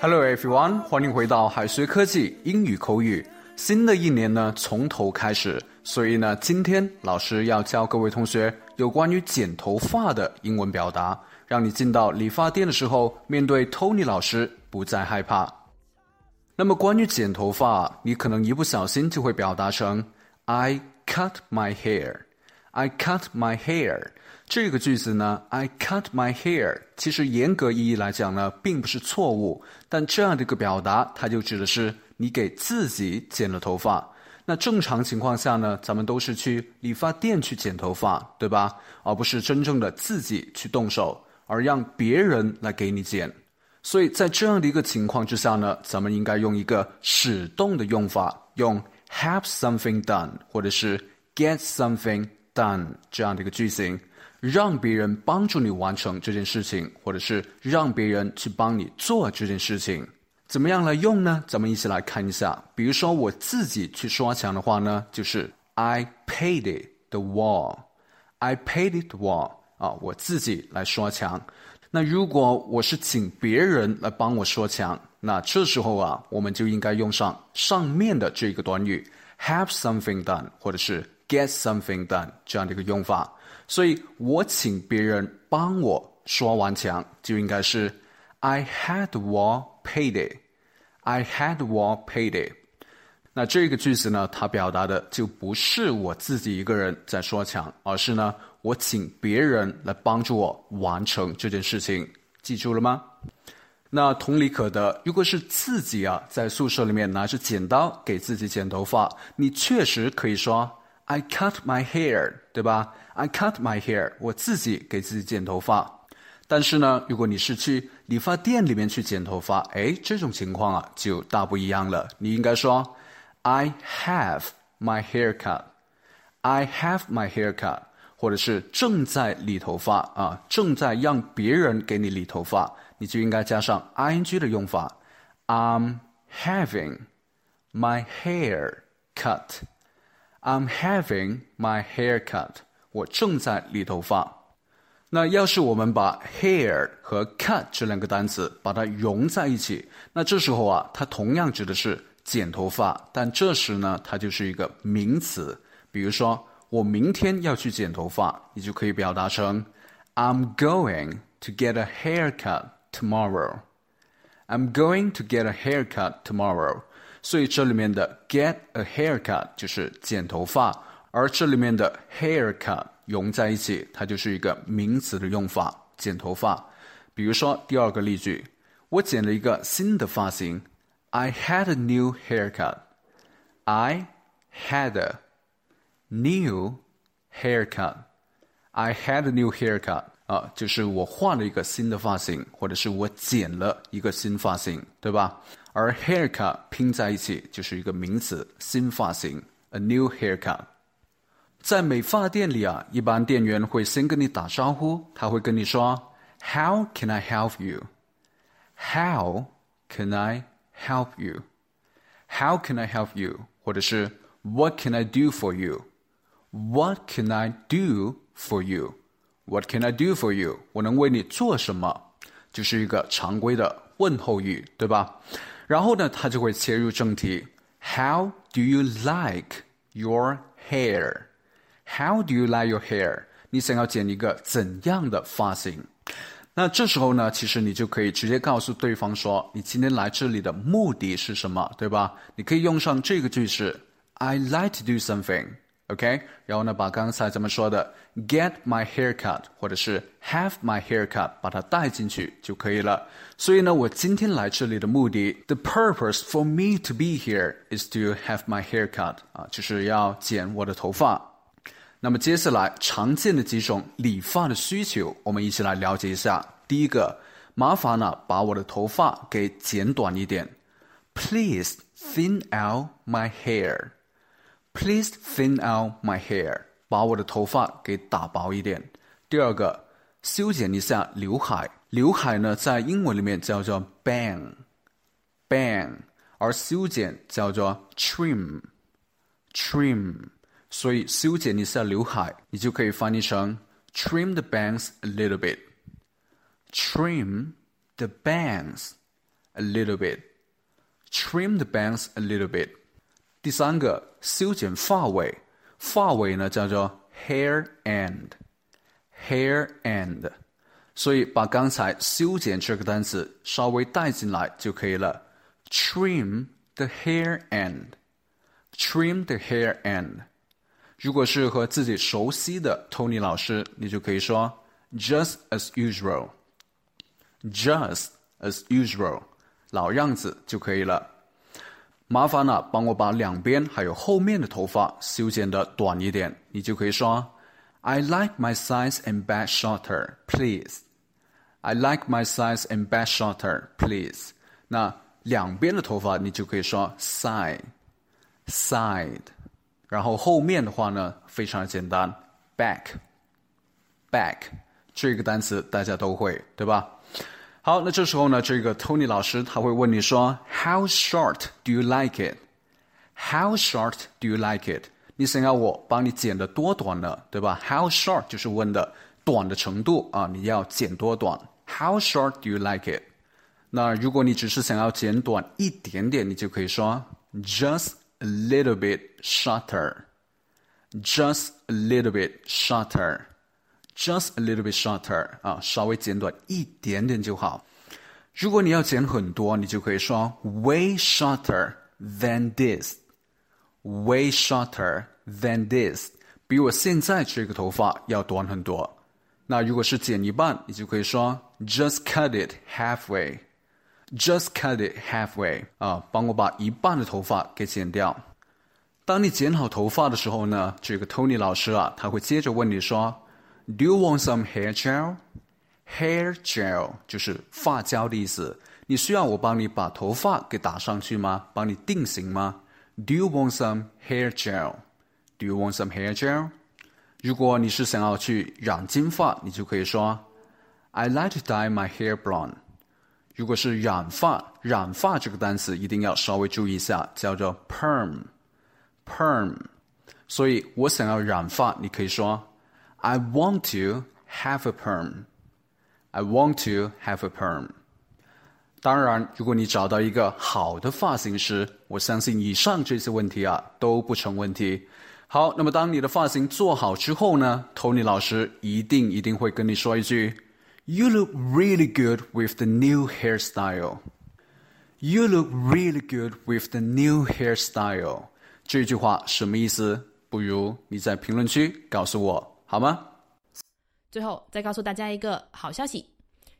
Hello everyone，欢迎回到海学科技英语口语。新的一年呢，从头开始，所以呢，今天老师要教各位同学有关于剪头发的英文表达，让你进到理发店的时候，面对 Tony 老师不再害怕。那么关于剪头发，你可能一不小心就会表达成 I cut my hair。I cut my hair 这个句子呢，I cut my hair，其实严格意义来讲呢，并不是错误，但这样的一个表达，它就指的是你给自己剪了头发。那正常情况下呢，咱们都是去理发店去剪头发，对吧？而不是真正的自己去动手，而让别人来给你剪。所以在这样的一个情况之下呢，咱们应该用一个使动的用法，用 have something done，或者是 get something。done 这样的一个句型，让别人帮助你完成这件事情，或者是让别人去帮你做这件事情，怎么样来用呢？咱们一起来看一下。比如说我自己去刷墙的话呢，就是 I painted the wall. I painted the wall 啊，我自己来刷墙。那如果我是请别人来帮我刷墙，那这时候啊，我们就应该用上上面的这个短语 have something done，或者是。get something done 这样的一个用法，所以我请别人帮我刷完墙，就应该是 I had wall painted。I had wall painted 那这个句子呢，它表达的就不是我自己一个人在刷墙，而是呢，我请别人来帮助我完成这件事情。记住了吗？那同理可得，如果是自己啊，在宿舍里面拿着剪刀给自己剪头发，你确实可以说。I cut my hair，对吧？I cut my hair，我自己给自己剪头发。但是呢，如果你是去理发店里面去剪头发，哎，这种情况啊就大不一样了。你应该说，I have my hair cut。I have my hair cut，或者是正在理头发啊，正在让别人给你理头发，你就应该加上 ing 的用法。I'm having my hair cut。I'm having my hair cut。我正在理头发。那要是我们把 hair 和 cut 这两个单词把它融在一起，那这时候啊，它同样指的是剪头发，但这时呢，它就是一个名词。比如说，我明天要去剪头发，你就可以表达成 I'm going to get a haircut tomorrow。I'm going to get a haircut tomorrow。所以这里面的 get a haircut 就是剪头发，而这里面的 haircut 融在一起，它就是一个名词的用法，剪头发。比如说第二个例句，我剪了一个新的发型，I had a new haircut。I had a new haircut。I had a new haircut。啊，就是我换了一个新的发型，或者是我剪了一个新发型，对吧？而 haircut 拼在一起就是一个名词，新发型，a new haircut。在美发店里啊，一般店员会先跟你打招呼，他会跟你说，How can I help you？How can I help you？How can I help you？或者是 What can I do for you？What can I do for you？What can I do for you？我能为你做什么？就是一个常规的问候语，对吧？然后呢，他就会切入正题。How do you like your How do you like your hair？你想要剪一个怎样的发型？那这时候呢，其实你就可以直接告诉对方说，你今天来这里的目的是什么，对吧？你可以用上这个句式：I like to do something。OK，然后呢，把刚才咱们说的 get my haircut 或者是 have my haircut 把它带进去就可以了。所以呢，我今天来这里的目的，the purpose for me to be here is to have my haircut 啊，就是要剪我的头发。那么接下来常见的几种理发的需求，我们一起来了解一下。第一个，麻烦呢把我的头发给剪短一点，Please thin out my hair。Please thin out my hair，把我的头发给打薄一点。第二个，修剪一下刘海。刘海呢，在英文里面叫做 bang，bang，而修剪叫做 trim，trim。所以修剪一下刘海，你就可以翻译成 trim the bangs a little bit. Trim the bangs a little bit. Trim the bangs a little bit. 第三个，修剪发尾，发尾呢叫做 hair end，hair end。所以把刚才修剪这个单词稍微带进来就可以了。Trim the hair end. Trim the hair end. 如果是和自己熟悉的 Tony 老师，你就可以说 just as usual, just as usual，老样子就可以了。麻烦了，帮我把两边还有后面的头发修剪的短一点，你就可以说 I like my sides and back shorter, please. I like my sides and back shorter, please. 那两边的头发你就可以说 side, side。然后后面的话呢，非常的简单，back，back 这个单词大家都会，对吧？好，那这时候呢，这个 Tony 老师他会问你说，How short do you like it？How short do you like it？你想要我帮你剪的多短呢？对吧？How short 就是问的短的程度啊，你要剪多短？How short do you like it？那如果你只是想要剪短一点点，你就可以说 just。a little bit shorter. Just a little bit shorter. Just a little bit shorter 啊，稍微剪短一点点就好。如果你要剪很多，你就可以说 way shorter than this. Way shorter than this，比我现在这个头发要短很多。那如果是剪一半，你就可以说 just cut it halfway。 Just cut it halfway 啊，帮我把一半的头发给剪掉。当你剪好头发的时候呢，这个 Tony 老师啊，他会接着问你说：“Do you want some hair gel? Hair gel 就是发胶的意思。你需要我帮你把头发给打上去吗？帮你定型吗？Do you want some hair gel? Do you want some hair gel? 如果你是想要去染金发，你就可以说：“I like to dye my hair blonde.” 如果是染发，染发这个单词一定要稍微注意一下，叫做 perm，perm。所以我想要染发，你可以说 I want to have a perm。I want to have a perm。当然，如果你找到一个好的发型师，我相信以上这些问题啊都不成问题。好，那么当你的发型做好之后呢，Tony 老师一定一定会跟你说一句。You look really good with the new hairstyle. You look really good with the new hairstyle. 这句话什么意思？不如你在评论区告诉我好吗？最后再告诉大家一个好消息，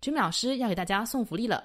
Jimmy 老师要给大家送福利了。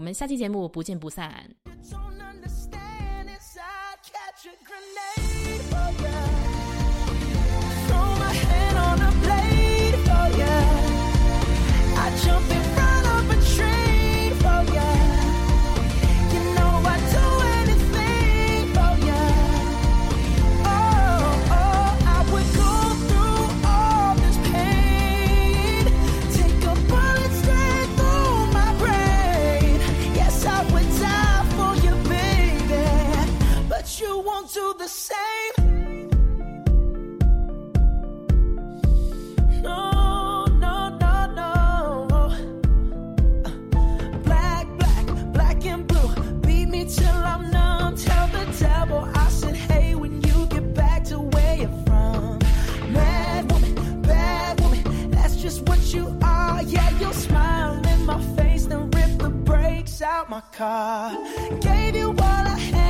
我们下期节目不见不散。My face and rip the brakes out my car. Gave you all I had